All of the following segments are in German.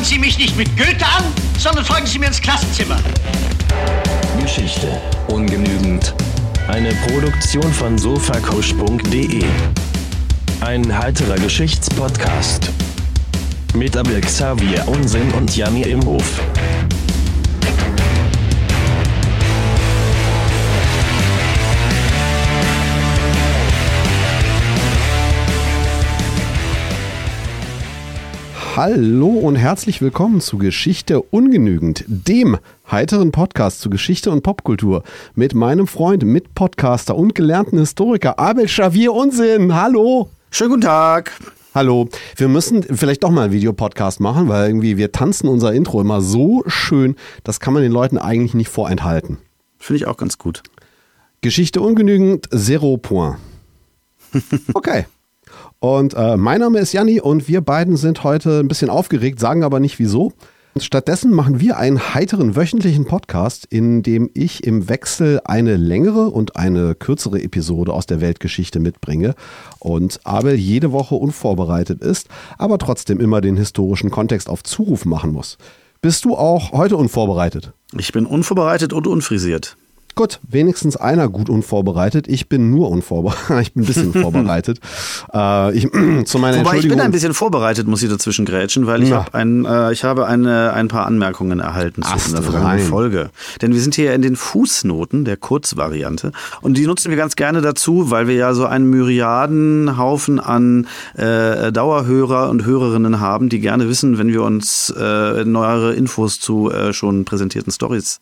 Starren Sie mich nicht mit Goethe an, sondern folgen Sie mir ins Klassenzimmer. Geschichte ungenügend. Eine Produktion von sofakusch.de. Ein heiterer Geschichtspodcast. Mit Abel Xavier Unsinn und Janni Imhof. Hallo und herzlich willkommen zu Geschichte ungenügend, dem heiteren Podcast zu Geschichte und Popkultur mit meinem Freund, Mitpodcaster und gelernten Historiker Abel Xavier Unsinn. Hallo. Schönen guten Tag. Hallo. Wir müssen vielleicht doch mal einen Videopodcast machen, weil irgendwie wir tanzen unser Intro immer so schön, das kann man den Leuten eigentlich nicht vorenthalten. Finde ich auch ganz gut. Geschichte ungenügend, zero point. Okay. Und äh, mein Name ist Janni und wir beiden sind heute ein bisschen aufgeregt, sagen aber nicht wieso. Stattdessen machen wir einen heiteren wöchentlichen Podcast, in dem ich im Wechsel eine längere und eine kürzere Episode aus der Weltgeschichte mitbringe und Abel jede Woche unvorbereitet ist, aber trotzdem immer den historischen Kontext auf Zuruf machen muss. Bist du auch heute unvorbereitet? Ich bin unvorbereitet und unfrisiert. Gut, wenigstens einer gut unvorbereitet. Ich bin nur unvorbereitet. Ich bin ein bisschen vorbereitet. Äh, ich, zu meiner Wobei ich bin ein bisschen vorbereitet, muss ich dazwischen grätschen, weil ich Ja. habe ein, äh, ich habe eine, ein paar Anmerkungen erhalten zu Ast in der vergangenen. Folge. Denn wir sind hier in den Fußnoten der Kurzvariante und die nutzen wir ganz gerne dazu, weil wir ja so einen Myriadenhaufen an äh, Dauerhörer und Hörerinnen haben, die gerne wissen, wenn wir uns äh, neuere Infos zu äh, schon präsentierten Stories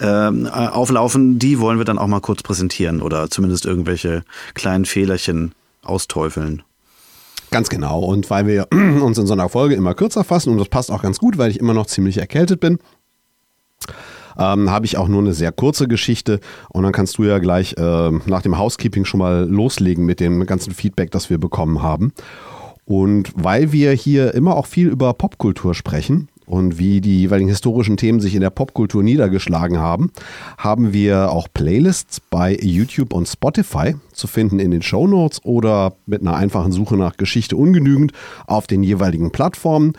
ähm, äh, auflaufen, die wollen wir dann auch mal kurz präsentieren oder zumindest irgendwelche kleinen Fehlerchen austeufeln. Ganz genau. Und weil wir uns in so einer Folge immer kürzer fassen, und das passt auch ganz gut, weil ich immer noch ziemlich erkältet bin, ähm, habe ich auch nur eine sehr kurze Geschichte. Und dann kannst du ja gleich ähm, nach dem Housekeeping schon mal loslegen mit dem ganzen Feedback, das wir bekommen haben. Und weil wir hier immer auch viel über Popkultur sprechen und wie die jeweiligen historischen Themen sich in der Popkultur niedergeschlagen haben, haben wir auch Playlists bei YouTube und Spotify zu finden in den Shownotes oder mit einer einfachen Suche nach Geschichte ungenügend auf den jeweiligen Plattformen.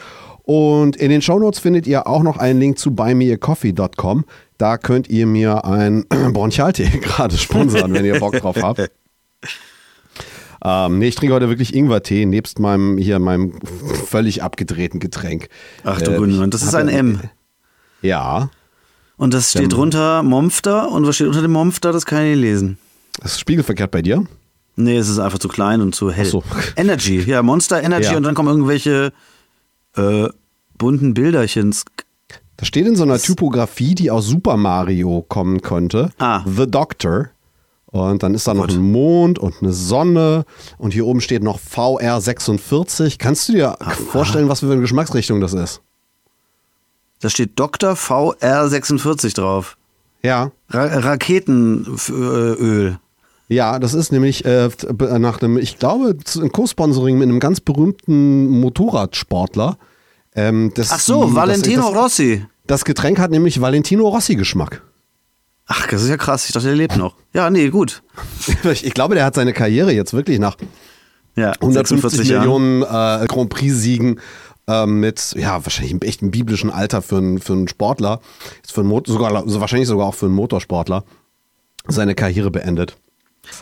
Und in den Shownotes findet ihr auch noch einen Link zu buymeacoffee.com. Da könnt ihr mir ein Bronchialtee gerade sponsern, wenn ihr Bock drauf habt. Ähm, nee, ich trinke heute wirklich Ingwertee, nebst meinem hier meinem völlig abgedrehten Getränk. Ach du Äh, Gute, das ist ein M. Ja, Und das steht drunter Momfter und was steht unter dem Momfter, das kann ich nicht lesen. das ist spiegelverkehrt bei dir. Nee, es ist einfach zu klein und zu hell. So. Energy, ja, Monster Energy Ja. und dann kommen irgendwelche äh, bunten Bilderchens. Das steht in so einer Typografie, die aus Super Mario kommen könnte. Ah. The Doctor. Und dann ist da noch Gott. ein Mond und eine Sonne. Und hier oben steht noch VR46. Kannst du dir vorstellen, was für eine Geschmacksrichtung das ist? Da steht Dr. VR46 drauf. Ja. Ra Raketenöl. Ja, das ist nämlich äh, nach einem, ich glaube, ein Co-Sponsoring mit einem ganz berühmten Motorradsportler. Ähm, das Ach so, die- Valentino das, das, Rossi. das Getränk hat nämlich Valentino Rossi-Geschmack. Ach, das ist ja krass. Ich dachte, der lebt noch. Ja, nee, gut. Ich, glaube, der hat seine Karriere jetzt wirklich nach Ja, 150 46 Jahren. Millionen äh, Grand Prix-Siegen äh, mit, ja, wahrscheinlich einem echten biblischen Alter für einen, für einen Sportler, ist für einen Mot sogar, also wahrscheinlich sogar auch für einen Motorsportler, seine Karriere beendet.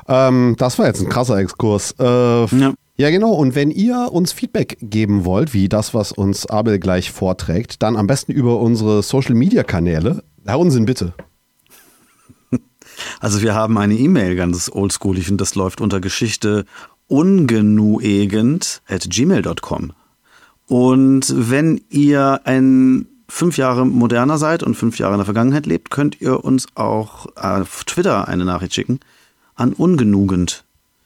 Ähm, das war jetzt ein krasser Exkurs. Äh, Ja. ja, genau. Und wenn ihr uns Feedback geben wollt, wie das, was uns Abel gleich vorträgt, dann am besten über unsere Social-Media-Kanäle. Herr Unsinn, bitte. Also wir haben eine E-Mail, ganz oldschoolig, und das läuft unter Geschichte ungenuegend at gmail.com. Und wenn ihr ein fünf Jahre moderner seid und fünf Jahre in der Vergangenheit lebt, könnt ihr uns auch auf Twitter eine Nachricht schicken. An ungenugend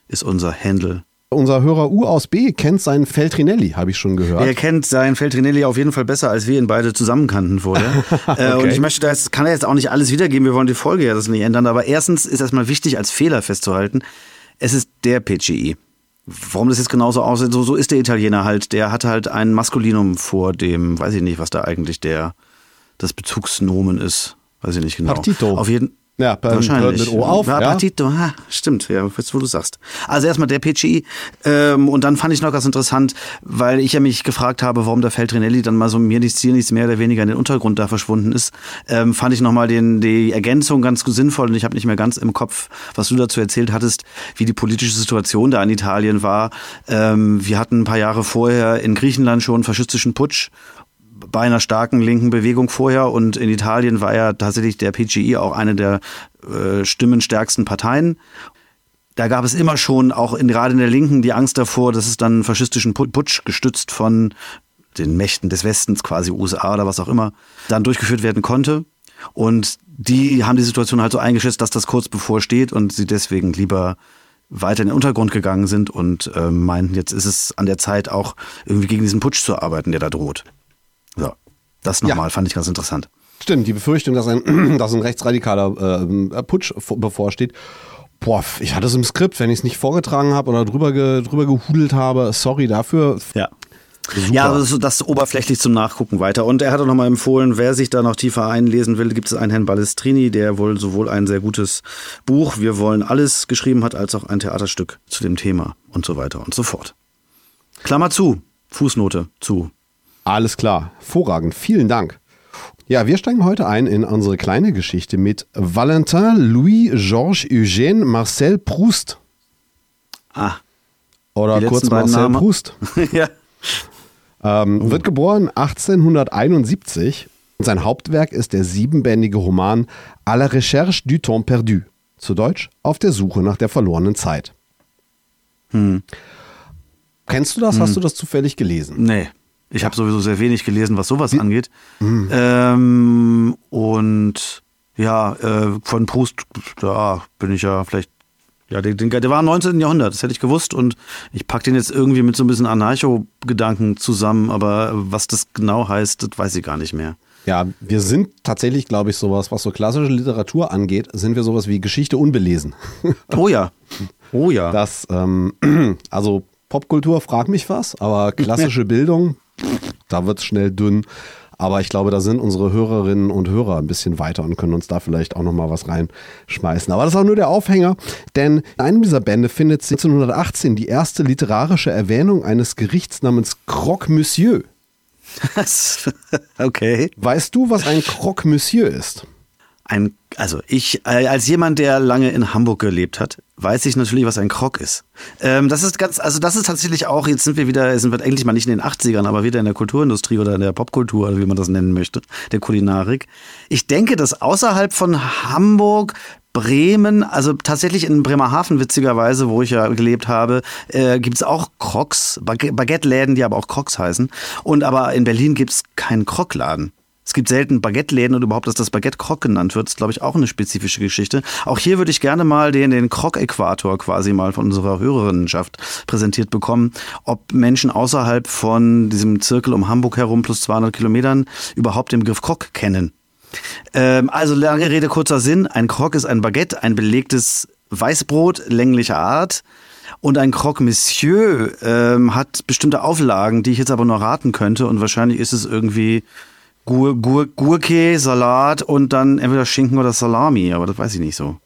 ist unser Handle. Unser Hörer U aus B kennt seinen Feltrinelli, habe ich schon gehört. Er kennt seinen Feltrinelli auf jeden Fall besser, als wir ihn beide zusammen kannten vorher. äh, und ich möchte das, kann er jetzt auch nicht alles wiedergeben, wir wollen die Folge ja das nicht ändern, aber erstens ist erstmal wichtig, als Fehler festzuhalten, es ist der PGI. Warum das jetzt genauso aussieht, so, so ist der Italiener halt, der hat halt ein Maskulinum vor dem, weiß ich nicht, was da eigentlich der, das Bezugsnomen ist, weiß ich nicht genau. Partito. Auf jeden, Ja, Pern Wahrscheinlich. mit O auf. Ja, Ja. Partito, ha, stimmt, ja, jetzt wo du sagst. Also erstmal der PCI ähm, und dann fand ich noch ganz interessant, weil ich ja mich gefragt habe, warum der Feltrinelli dann mal so mir nichts, hier nichts mehr oder weniger in den Untergrund da verschwunden ist, ähm, fand ich nochmal den, die Ergänzung ganz sinnvoll und ich habe nicht mehr ganz im Kopf, was du dazu erzählt hattest, wie die politische Situation da in Italien war. Ähm, wir hatten ein paar Jahre vorher in Griechenland schon einen faschistischen Putsch bei einer starken linken Bewegung vorher und in Italien war ja tatsächlich der PGI auch eine der äh, stimmenstärksten Parteien. Da gab es immer schon, auch in, gerade in der Linken, die Angst davor, dass es dann einen faschistischen Put- Putsch gestützt von den Mächten des Westens, quasi USA oder was auch immer, dann durchgeführt werden konnte. Und die haben die Situation halt so eingeschätzt, dass das kurz bevorsteht und sie deswegen lieber weiter in den Untergrund gegangen sind und äh, meinten, jetzt ist es an der Zeit auch irgendwie gegen diesen Putsch zu arbeiten, der da droht. So, das nochmal Ja. fand ich ganz interessant. Stimmt, die Befürchtung, dass ein, dass ein rechtsradikaler äh, Putsch vor- bevorsteht. Boah, ich hatte es im Skript, wenn ich es nicht vorgetragen habe oder drüber, ge, drüber gehudelt habe. Sorry dafür. Ja. Super. Ja, das, das oberflächlich zum Nachgucken weiter. Und er hat auch nochmal empfohlen, wer sich da noch tiefer einlesen will, gibt es einen Herrn Balestrini, der wohl sowohl ein sehr gutes Buch, Wir wollen alles geschrieben hat, als auch ein Theaterstück zu dem Thema und so weiter und so fort. Klammer zu, Fußnote zu. Alles klar, hervorragend, vielen Dank. Ja, wir steigen heute ein in unsere kleine Geschichte mit Valentin Louis Georges Eugène Marcel Proust. Ah, Oder kurz Marcel Namen. Proust. ja. Ähm, Wird geboren 1871. Sein Hauptwerk ist der siebenbändige Roman À la recherche du temps perdu. Zu Deutsch Auf der Suche nach der verlorenen Zeit. Kennst du das? Hast du das zufällig gelesen? Nee. Ich habe sowieso sehr wenig gelesen, was sowas angeht. Ähm, und ja, äh, von Proust, da bin ich ja vielleicht. Ja, den, der war im 19. Jahrhundert, das hätte ich gewusst. Und ich pack den jetzt irgendwie mit so ein bisschen Anarcho-Gedanken zusammen, aber was das genau heißt, das weiß ich gar nicht mehr. Ja, wir sind tatsächlich, glaube ich, sowas, was so klassische Literatur angeht, sind wir sowas wie Geschichte unbelesen. Oh ja. Oh ja. Das, ähm, also Popkultur, frag mich was, aber klassische Bildung, da wird es schnell dünn. Aber ich glaube, da sind unsere Hörerinnen und Hörer ein bisschen weiter und können uns da vielleicht auch nochmal was reinschmeißen. Aber das ist auch nur der Aufhänger, denn in einem dieser Bände findet sich 1918 die erste literarische Erwähnung eines Gerichts namens Croque Monsieur. okay. Weißt du, was ein Croque Monsieur ist? Ein, also ich, äh, als jemand, der lange in Hamburg gelebt hat, weiß ich natürlich, was ein Krog ist. Ähm, das ist ganz, also das ist tatsächlich auch, jetzt sind wir wieder, sind wir eigentlich mal nicht in den 80ern, aber wieder in der Kulturindustrie oder in der Popkultur, wie man das nennen möchte, der Kulinarik. Ich denke, dass außerhalb von Hamburg Bremen, also tatsächlich in Bremerhaven witzigerweise, wo ich ja gelebt habe, äh, gibt es auch Crocs, Bag- Baguette-Läden, die aber auch Crocs heißen. Und aber in Berlin gibt es keinen Krockladen. Es gibt selten Baguette-Läden und überhaupt, dass das Baguette Croc genannt wird, ist, glaube ich, auch eine spezifische Geschichte. Auch hier würde ich gerne mal den, den Croc-Äquator quasi mal von unserer Hörerinnenschaft präsentiert bekommen, ob Menschen außerhalb von diesem Zirkel um Hamburg herum plus 200 Kilometern überhaupt den Begriff Croc kennen. Ähm, also lange Rede, kurzer Sinn. Ein Croc ist ein Baguette, ein belegtes Weißbrot länglicher Art. Und ein Croque Monsieur ähm, hat bestimmte Auflagen, die ich jetzt aber nur raten könnte. Und wahrscheinlich ist es irgendwie Gur, Gur, Gurke, Salat und dann entweder Schinken oder Salami. Aber das weiß ich nicht so.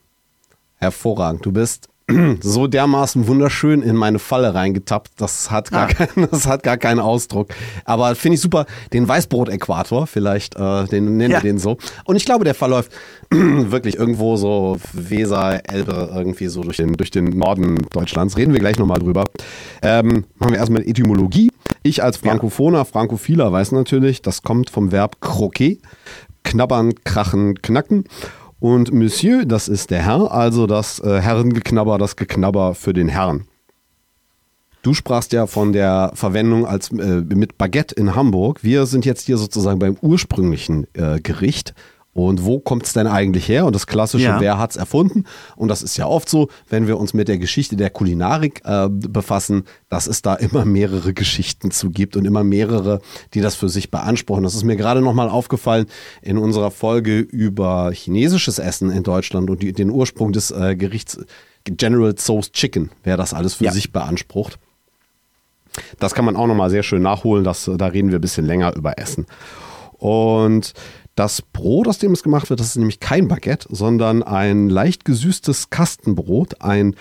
Hervorragend. Du bist so dermaßen wunderschön in meine Falle reingetappt. Das hat gar, Ah. kein, das hat gar keinen Ausdruck. Aber finde ich super. Den Weißbrot-Äquator, vielleicht, äh, den nennen Ja. wir den so. Und ich glaube, der verläuft wirklich irgendwo so Weser, Elbe, irgendwie so durch den, durch den Norden Deutschlands. Reden wir gleich nochmal drüber. Ähm, machen wir erstmal Etymologie. Ich als Frankophoner, Frankophiler weiß natürlich, das kommt vom Verb croquer. Knabbern, krachen, knacken. Und Monsieur, das ist der Herr, also das äh, Herrengeknabber, das Geknabber für den Herrn. Du sprachst ja von der Verwendung als äh, mit Baguette in Hamburg. Wir sind jetzt hier sozusagen beim ursprünglichen äh, Gericht. Und wo kommt es denn eigentlich her? Und das klassische, Ja. wer hat's erfunden? Und das ist ja oft so, wenn wir uns mit der Geschichte der Kulinarik äh, befassen, dass es da immer mehrere Geschichten zu gibt und immer mehrere, die das für sich beanspruchen. Das ist mir gerade nochmal aufgefallen in unserer Folge über chinesisches Essen in Deutschland und die, den Ursprung des äh, Gerichts General Tso's Chicken, wer das alles für Ja. sich beansprucht. Das kann man auch nochmal sehr schön nachholen. Das, da reden wir ein bisschen länger über Essen. Und Das Brot, aus dem es gemacht wird, das ist nämlich kein Baguette, sondern ein leicht gesüßtes Kastenbrot, ein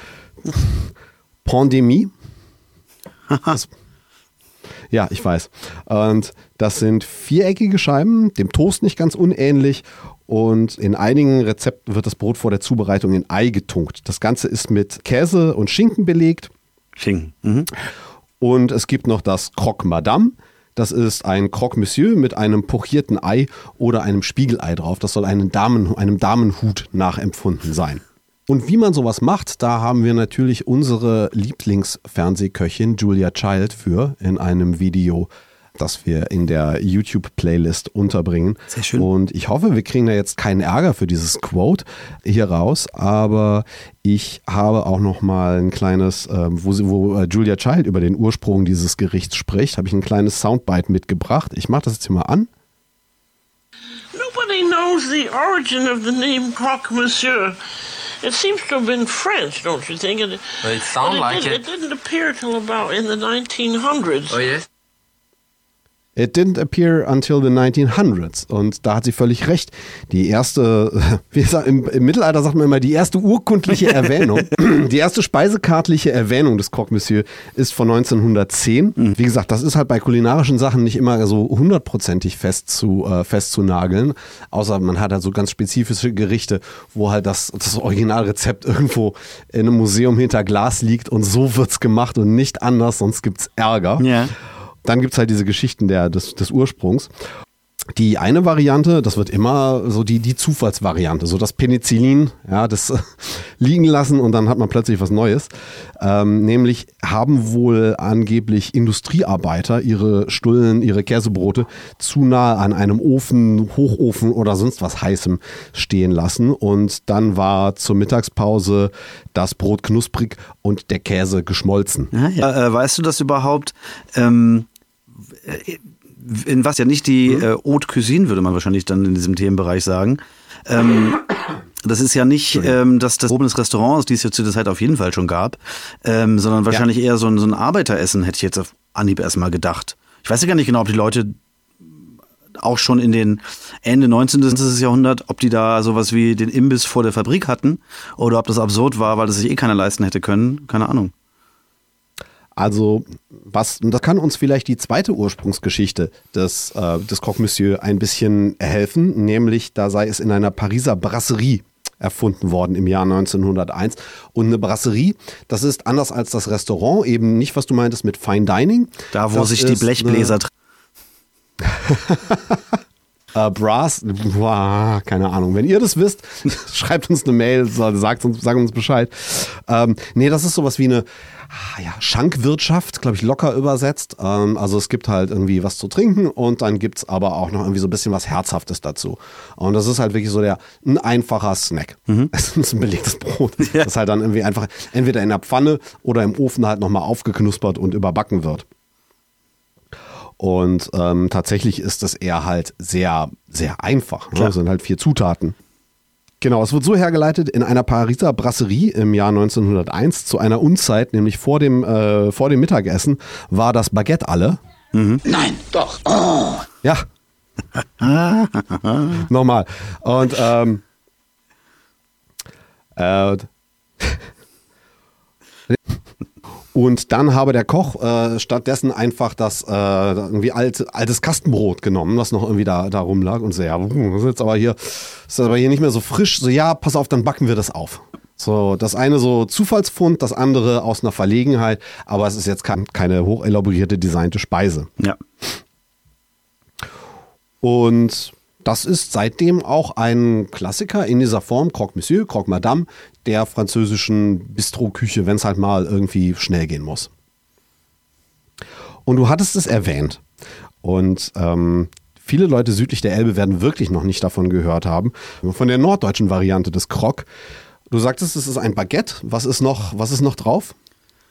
Pandemie. Das, ja, ich weiß. Und das sind viereckige Scheiben, dem Toast nicht ganz unähnlich. Und in einigen Rezepten wird das Brot vor der Zubereitung in Ei getunkt. Das Ganze ist mit Käse und Schinken belegt. Schinken. Mhm. Und es gibt noch das Croque Madame. Das ist ein Croque Monsieur mit einem pochierten Ei oder einem Spiegelei drauf. Das soll einem, Damen, einem Damenhut nachempfunden sein. Und wie man sowas macht, da haben wir natürlich unsere Lieblingsfernsehköchin Julia Child für in einem Video das wir in der YouTube-Playlist unterbringen. Sehr schön. Und ich hoffe, wir kriegen da jetzt keinen Ärger für dieses Quote hier raus, aber ich habe auch noch mal ein kleines, ähm, wo, sie, wo äh, Julia Child über den Ursprung dieses Gerichts spricht, habe ich ein kleines Soundbite mitgebracht. Ich mache das jetzt hier mal an. Nobody knows the origin of the name Croque Monsieur. It seems to have been French, don't you think? It, Well, it sound but like did, it. It didn't appear till about in the 1900s. Oh yes. It didn't appear until the 1900s. Und da hat sie völlig recht. Die erste, wie gesagt, im, im Mittelalter sagt man immer, die erste urkundliche Erwähnung, die erste speisekartliche Erwähnung des Croque Monsieur ist von 1910. Wie gesagt, das ist halt bei kulinarischen Sachen nicht immer so hundertprozentig fest zu, äh, festzunageln. Außer man hat halt so ganz spezifische Gerichte, wo halt das, das Originalrezept irgendwo in einem Museum hinter Glas liegt und so wird's gemacht und nicht anders, sonst gibt's Ärger. Ja. Dann gibt es halt diese Geschichten der, des, des Ursprungs. Die eine Variante, das wird immer so die, die Zufallsvariante, so das Penicillin, ja, das äh, liegen lassen und dann hat man plötzlich was Neues. Ähm, nämlich haben wohl angeblich Industriearbeiter ihre Stullen, ihre Käsebrote zu nah an einem Ofen, Hochofen oder sonst was Heißem stehen lassen und dann war zur Mittagspause das Brot knusprig und der Käse geschmolzen. Ja, ja. Äh, weißt du das überhaupt? Ähm, äh, in was ja nicht die äh, Haute Cuisine, würde man wahrscheinlich dann in diesem Themenbereich sagen. Ähm, das ist ja nicht ähm, das, das obenes Restaurant, die es ja zu der Zeit auf jeden Fall schon gab, ähm, sondern wahrscheinlich eher so ein, so ein Arbeiteressen, hätte ich jetzt auf Anhieb erstmal gedacht. Ich weiß ja gar nicht genau, ob die Leute auch schon in den Ende 19. Jahrhundert, ob die da sowas wie den Imbiss vor der Fabrik hatten oder ob das absurd war, weil das sich eh keiner leisten hätte können. Keine Ahnung. Also, was, das kann uns vielleicht die zweite Ursprungsgeschichte des, äh, des Croque Monsieur ein bisschen helfen, nämlich da sei es in einer Pariser Brasserie erfunden worden im Jahr 1901. Und eine Brasserie, das ist anders als das Restaurant, eben nicht, was du meintest mit Fine Dining. Da, wo Das sich die Blechbläser Äh, Brass, boah, keine Ahnung. Wenn ihr das wisst, schreibt uns eine Mail, sagt uns, sagt uns Bescheid. Ähm, nee, das ist sowas wie eine ah, ja, Schankwirtschaft, glaube ich, locker übersetzt. Ähm, also es gibt halt irgendwie was zu trinken und dann gibt's aber auch noch irgendwie so ein bisschen was Herzhaftes dazu. Und das ist halt wirklich so der ein einfacher Snack. Es ist ein belegtes Brot. Das halt dann irgendwie einfach entweder in der Pfanne oder im Ofen halt nochmal aufgeknuspert und überbacken wird. Und ähm, tatsächlich ist das eher halt sehr, sehr einfach. Ne? Das sind halt vier Zutaten. Genau, es wird so hergeleitet, in einer Pariser Brasserie im Jahr 1901 zu einer Unzeit, nämlich vor dem, äh, vor dem Mittagessen, war das Baguette alle. Nein, doch. Oh. Ja. Nochmal. Und ähm, äh, Und dann habe der Koch äh, stattdessen einfach das äh, irgendwie alt, altes Kastenbrot genommen, was noch irgendwie da, da rumlag und so, ja, hm, das ist jetzt aber hier, ist aber hier nicht mehr so frisch. So, ja, pass auf, dann backen wir das auf. So, das eine so Zufallsfund, das andere aus einer Verlegenheit, aber es ist jetzt kein, keine hochelaborierte, designte Speise. Ja. Und das ist seitdem auch ein Klassiker in dieser Form, Croque Monsieur, Croque Madame, der französischen Bistro-Küche, wenn es halt mal irgendwie schnell gehen muss. Und du hattest es erwähnt. Und ähm, viele Leute südlich der Elbe werden wirklich noch nicht davon gehört haben. Von der norddeutschen Variante des Croque. Du sagtest, es ist ein Baguette. Was ist noch, was ist noch drauf?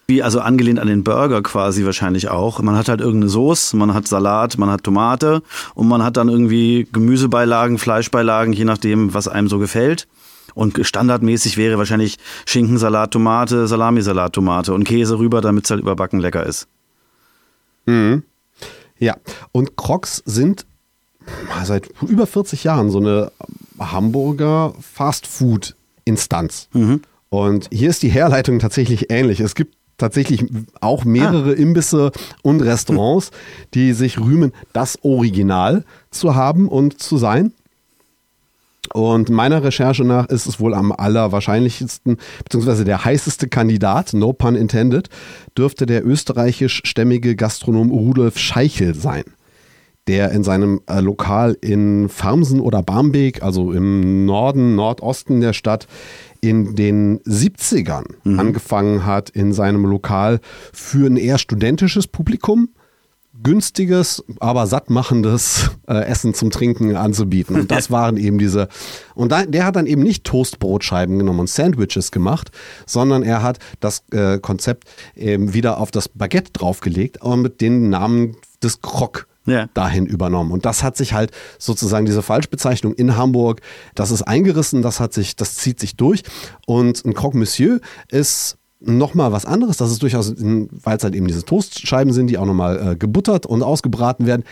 Wie also angelehnt an den Burger quasi wahrscheinlich auch. Man hat halt irgendeine Soße, man hat Salat, man hat Tomate und man hat dann irgendwie Gemüsebeilagen, Fleischbeilagen, je nachdem, was einem so gefällt. Und standardmäßig wäre wahrscheinlich Schinkensalat, Tomate, Salamisalat, Tomate und Käse rüber, damit es halt überbacken lecker ist. Ja. Und Crocs sind seit über 40 Jahren so eine Hamburger Fast-Food-Instanz. Und hier ist die Herleitung tatsächlich ähnlich. Es gibt tatsächlich auch mehrere Imbisse und Restaurants, die sich rühmen, das Original zu haben und zu sein. Und meiner Recherche nach ist es wohl am allerwahrscheinlichsten, beziehungsweise der heißeste Kandidat, no pun intended, dürfte der österreichischstämmige Gastronom Rudolf Scheichel sein, der in seinem äh, Lokal in Farmsen oder Barmbek, also im Norden, Nordosten der Stadt, in den 70ern angefangen hat, in seinem Lokal für ein eher studentisches Publikum günstiges, aber sattmachendes äh, Essen zum Trinken anzubieten. Und das waren eben diese. Und da, der hat dann eben nicht Toastbrotscheiben genommen und Sandwiches gemacht, sondern er hat das äh, Konzept eben wieder auf das Baguette draufgelegt, aber mit dem Namen des Croc Ja. dahin übernommen. Und das hat sich halt sozusagen diese Falschbezeichnung in Hamburg, das ist eingerissen, das hat sich, das zieht sich durch. Und ein Croque Monsieur ist nochmal was anderes. Das ist durchaus, weil es halt eben diese Toastscheiben sind, die auch nochmal äh, gebuttert und ausgebraten werden.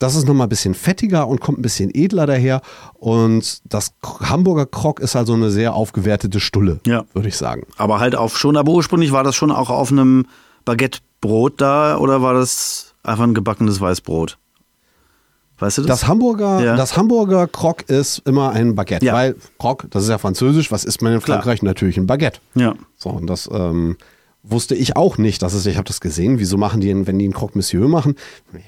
Das ist nochmal ein bisschen fettiger und kommt ein bisschen edler daher. Und das Hamburger Croque ist halt so eine sehr aufgewertete Stulle, Ja. würde ich sagen. Aber halt auf schon, aber ursprünglich war das schon auch auf einem Baguettebrot da oder war das einfach ein gebackenes Weißbrot? Weißt du das? Das Hamburger, Ja. das Hamburger Croque ist immer ein Baguette, Ja. weil Croque, das ist ja französisch, was isst man in Klar. Frankreich? Natürlich ein Baguette. ja. So, und das ähm, wusste ich auch nicht. Das ist, ich habe das gesehen. Wieso machen die, wenn die einen Croque Monsieur machen,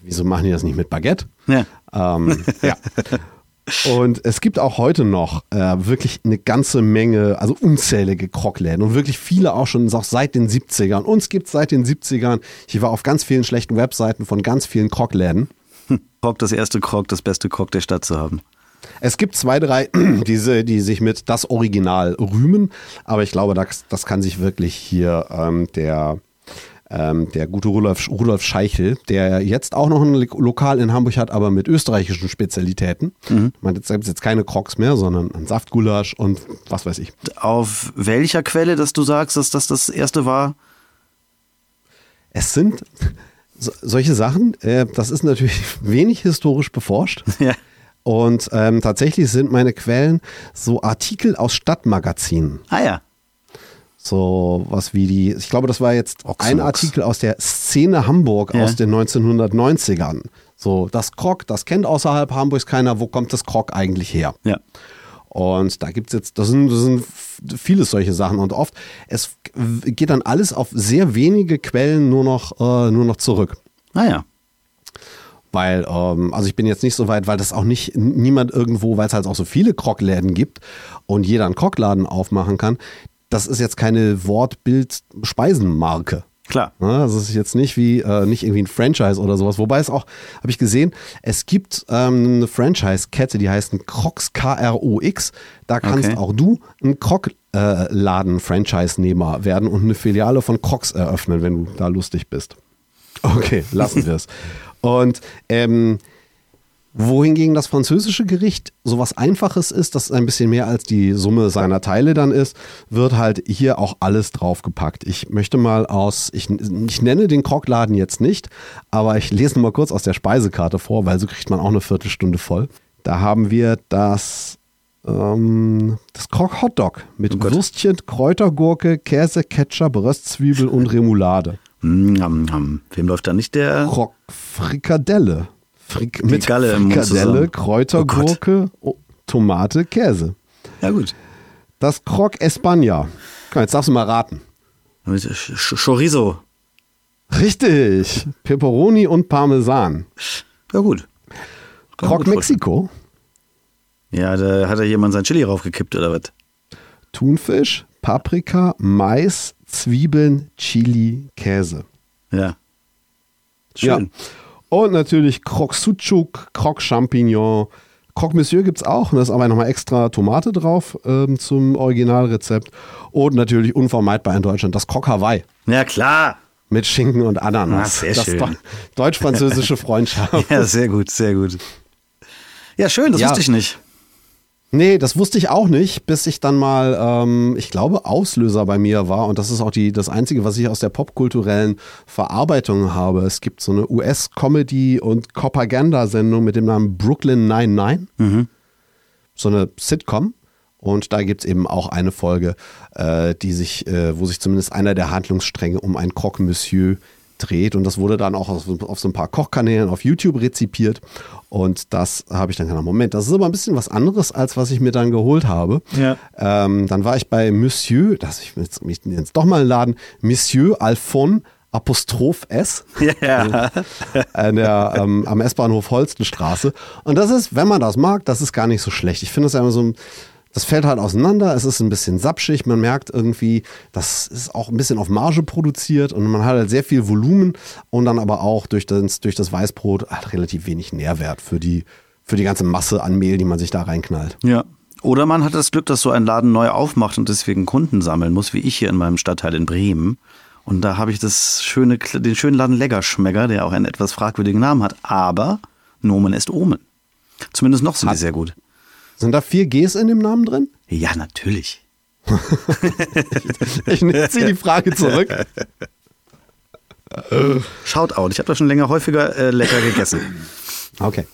wieso machen die das nicht mit Baguette? Ja. Ähm, ja. Und es gibt auch heute noch äh, wirklich eine ganze Menge, also unzählige Krogläden und wirklich viele auch schon auch seit den 70ern. Uns gibt es seit den 70ern. Ich war auf ganz vielen schlechten Webseiten von ganz vielen Krogläden. Krog, das erste Krog, das beste Krog der Stadt zu haben. Es gibt zwei, drei, diese, die sich mit das Original rühmen, aber ich glaube, das, das kann sich wirklich hier ähm, der, ähm, der gute Rudolf, Rudolf Scheichel, der jetzt auch noch ein Lo- Lokal in Hamburg hat, aber mit österreichischen Spezialitäten. Mhm. Meine, jetzt gibt es jetzt keine Crocs mehr, sondern ein Saftgulasch und was weiß ich. Auf welcher Quelle, dass du sagst, dass das das erste war? Es sind so, solche Sachen, äh, das ist natürlich wenig historisch beforscht. Ja. Und ähm, tatsächlich sind meine Quellen so Artikel aus Stadtmagazinen. Ah ja. So was wie die, ich glaube, das war jetzt ein Ochsenochs. Artikel aus der Szene Hamburg Ja. aus den 1990ern. So, das Krog, das kennt außerhalb Hamburgs keiner. Wo kommt das Krog eigentlich her? Ja. Und da gibt's jetzt, das sind, das sind viele solche Sachen und oft, es geht dann alles auf sehr wenige Quellen nur noch, äh, nur noch zurück. Ah ja. Weil, ähm, also ich bin jetzt nicht so weit, weil das auch nicht niemand irgendwo, weil es halt auch so viele Krogläden gibt und jeder einen Krogladen aufmachen kann. Das ist jetzt keine Wortbild-Speisenmarke. Klar. Das ist jetzt nicht wie, äh, nicht irgendwie ein Franchise oder sowas. Wobei es auch, habe ich gesehen, es gibt ähm, eine Franchise-Kette, die heißt ein Crocs K-R-O-X. Da kannst Okay. auch du ein Krog-Laden-Franchise-Nehmer werden und eine Filiale von Crocs eröffnen, wenn du da lustig bist. Okay, lassen wir es. Und ähm, wohingegen das französische Gericht sowas Einfaches ist, das ein bisschen mehr als die Summe seiner Teile dann ist, wird halt hier auch alles draufgepackt. Ich möchte mal aus, ich, ich nenne den Krogladen jetzt nicht, aber ich lese mal kurz aus der Speisekarte vor, weil so kriegt man auch eine Viertelstunde voll. Da haben wir das, ähm, das Krog Hotdog mit Gott. Würstchen, Kräutergurke, Käse, Ketchup, Röstzwiebel und Remoulade. Mm. Wem läuft da nicht der? Krog Frikadelle. Frik mit Galle Frikadelle, zusammen. Kräutergurke, oh, Tomate, Käse. Ja gut. Das Croc España. Jetzt darfst du mal raten. Chorizo. Richtig. Pepperoni und Parmesan. Ja gut. Kann Croc gut Mexiko. Ja, da hat da jemand sein Chili raufgekippt oder was? Thunfisch, Paprika, Mais, Zwiebeln, Chili, Käse. Ja. Schön. Ja. Und natürlich Croc Sucuk, Croc Champignon. Croc Monsieur gibt es auch. Und da ist aber nochmal extra Tomate drauf ähm, zum Originalrezept. Und natürlich unvermeidbar in Deutschland das Croc Hawaii. Ja, klar. Mit Schinken und Ananas. Ah, sehr das schön. deu- deutsch-französische Freundschaft. Ja, sehr gut, sehr gut. Ja, schön, das Ja. wusste ich nicht. Nee, das wusste ich auch nicht, bis ich dann mal, ähm, ich glaube, Auslöser bei mir war. Und das ist auch die, das Einzige, was ich aus der popkulturellen Verarbeitung habe. Es gibt so eine US-Comedy- und Propagandasendung mit dem Namen Brooklyn 99. So eine Sitcom. Und da gibt es eben auch eine Folge, äh, die sich, äh, wo sich zumindest einer der Handlungsstränge um ein Croque Monsieur dreht. Und das wurde dann auch auf, auf so ein paar Kochkanälen auf YouTube rezipiert. Und das habe ich dann gedacht, Moment, das ist aber ein bisschen was anderes, als was ich mir dann geholt habe. Ja. Ähm, dann war ich bei Monsieur, das ich jetzt, mich jetzt doch mal laden, Monsieur Alphon Apostroph S Ja. an der, ähm, am S-Bahnhof Holstenstraße. Und das ist, wenn man das mag, das ist gar nicht so schlecht. Ich finde das ja immer so ein, das fällt halt auseinander, es ist ein bisschen sapschig, man merkt irgendwie, das ist auch ein bisschen auf Marge produziert und man hat halt sehr viel Volumen und dann aber auch durch das, durch das Weißbrot halt relativ wenig Nährwert für die, für die ganze Masse an Mehl, die man sich da reinknallt. Ja. Oder man hat das Glück, dass so ein Laden neu aufmacht und deswegen Kunden sammeln muss, wie ich hier in meinem Stadtteil in Bremen. Und da habe ich das schöne, den schönen Laden Leggerschmecker, der auch einen etwas fragwürdigen Namen hat. Aber Nomen ist Omen. Zumindest noch sind die sehr gut. Sind da vier Gs in dem Namen drin? Ja, natürlich. Ich ziehe die Frage zurück. Shoutout. Ich habe das schon länger häufiger äh, lecker gegessen. Okay.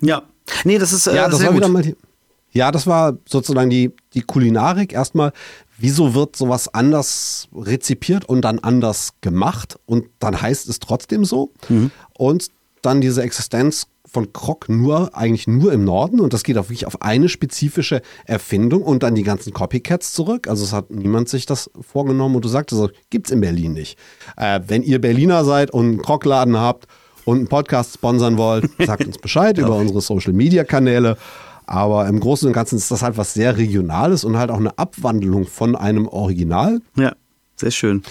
Ja. Nee, das ist äh, Ja, das sehr war gut. wieder mal. Die, ja, das war sozusagen die, die Kulinarik. Erstmal, wieso wird sowas anders rezipiert und dann anders gemacht und dann heißt es trotzdem so? Und dann diese Existenz von Krok nur, eigentlich nur im Norden und das geht auch wirklich auf eine spezifische Erfindung und dann die ganzen Copycats zurück. Also es hat niemand sich das vorgenommen und du sagtest so, gibt's in Berlin nicht. Äh, wenn ihr Berliner seid und einen Krokladen habt und einen Podcast sponsern wollt, sagt uns Bescheid über unsere Social Media Kanäle. Aber im Großen und Ganzen ist das halt was sehr Regionales und halt auch eine Abwandlung von einem Original. Ja, sehr schön.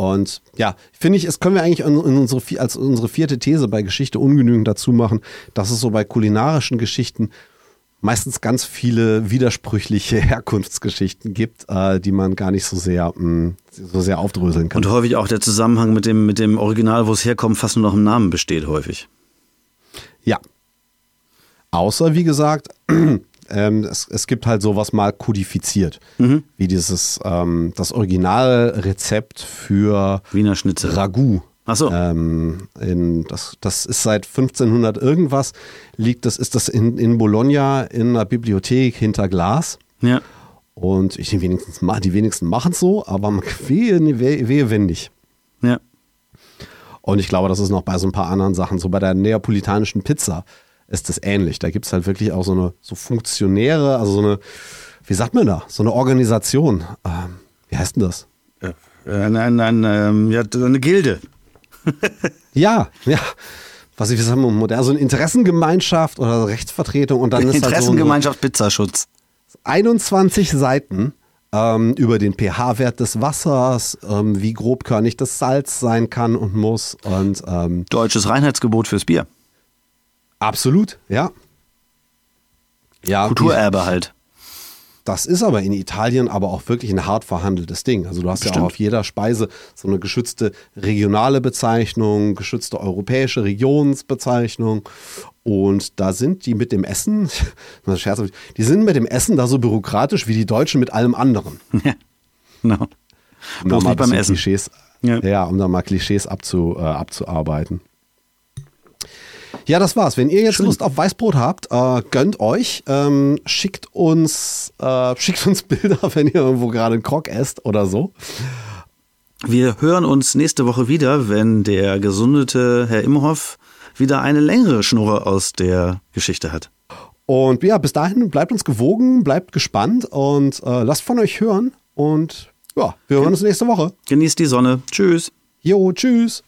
Und ja, finde ich, es können wir eigentlich in, unsere, als unsere vierte These bei Geschichte ungenügend dazu machen, dass es so bei kulinarischen Geschichten meistens ganz viele widersprüchliche Herkunftsgeschichten gibt, äh, die man gar nicht so sehr, mh, so sehr aufdröseln kann. Und häufig auch der Zusammenhang mit dem, mit dem Original, wo es herkommt, fast nur noch im Namen besteht, häufig. Ja. Außer, wie gesagt, ähm, es, es gibt halt sowas mal kodifiziert, wie dieses, ähm, das Originalrezept für Wiener Schnitzel. Ragout. Ach so. Ähm, in, das, das ist seit 1500 irgendwas, liegt das, ist das in, in Bologna in einer Bibliothek hinter Glas. Ja. Und ich denke, wenigstens, die wenigsten machen es so, aber man- wehe, wehe, wehe wenn nicht. Ja. Und ich glaube, das ist noch bei so ein paar anderen Sachen, so bei der neapolitanischen Pizza ist das ähnlich. Da gibt es halt wirklich auch so eine so Funktionäre, also so eine, wie sagt man da, so eine Organisation. Ähm, wie heißt denn das? ja. Ein, ein, ein, ähm, ja, eine Gilde. Ja, ja. Was ich wie sagen, modern, so eine Interessengemeinschaft oder Rechtsvertretung und dann ist halt so, Interessengemeinschaft Pizzaschutz. 21 Seiten ähm, über den pH-Wert des Wassers, ähm, wie grobkörnig das Salz sein kann und muss und ähm, Deutsches Reinheitsgebot fürs Bier. Absolut, ja. Ja, Kulturerbe halt. Das ist aber in Italien aber auch wirklich ein hart verhandeltes Ding. Also du hast ja Stimmt. auch auf jeder Speise so eine geschützte regionale Bezeichnung, geschützte europäische Regionsbezeichnung. Und da sind die mit dem Essen, die sind mit dem Essen da so bürokratisch wie die Deutschen mit allem anderen. Ja. Genau. Um da Bloß nicht beim Essen. Klischees, Ja. ja. um da mal Klischees abzu, äh, abzuarbeiten. Ja, das war's. Wenn ihr jetzt Lust auf Weißbrot habt, äh, gönnt euch, ähm, schickt uns, äh, schickt uns Bilder, wenn ihr irgendwo gerade einen Krog esst oder so. Wir hören uns nächste Woche wieder, wenn der gesundete Herr Imhoff wieder eine längere Schnurre aus der Geschichte hat. Und ja, bis dahin bleibt uns gewogen, bleibt gespannt und äh, lasst von euch hören. Und ja, wir hören uns nächste Woche. Genießt die Sonne. Tschüss. Jo, tschüss.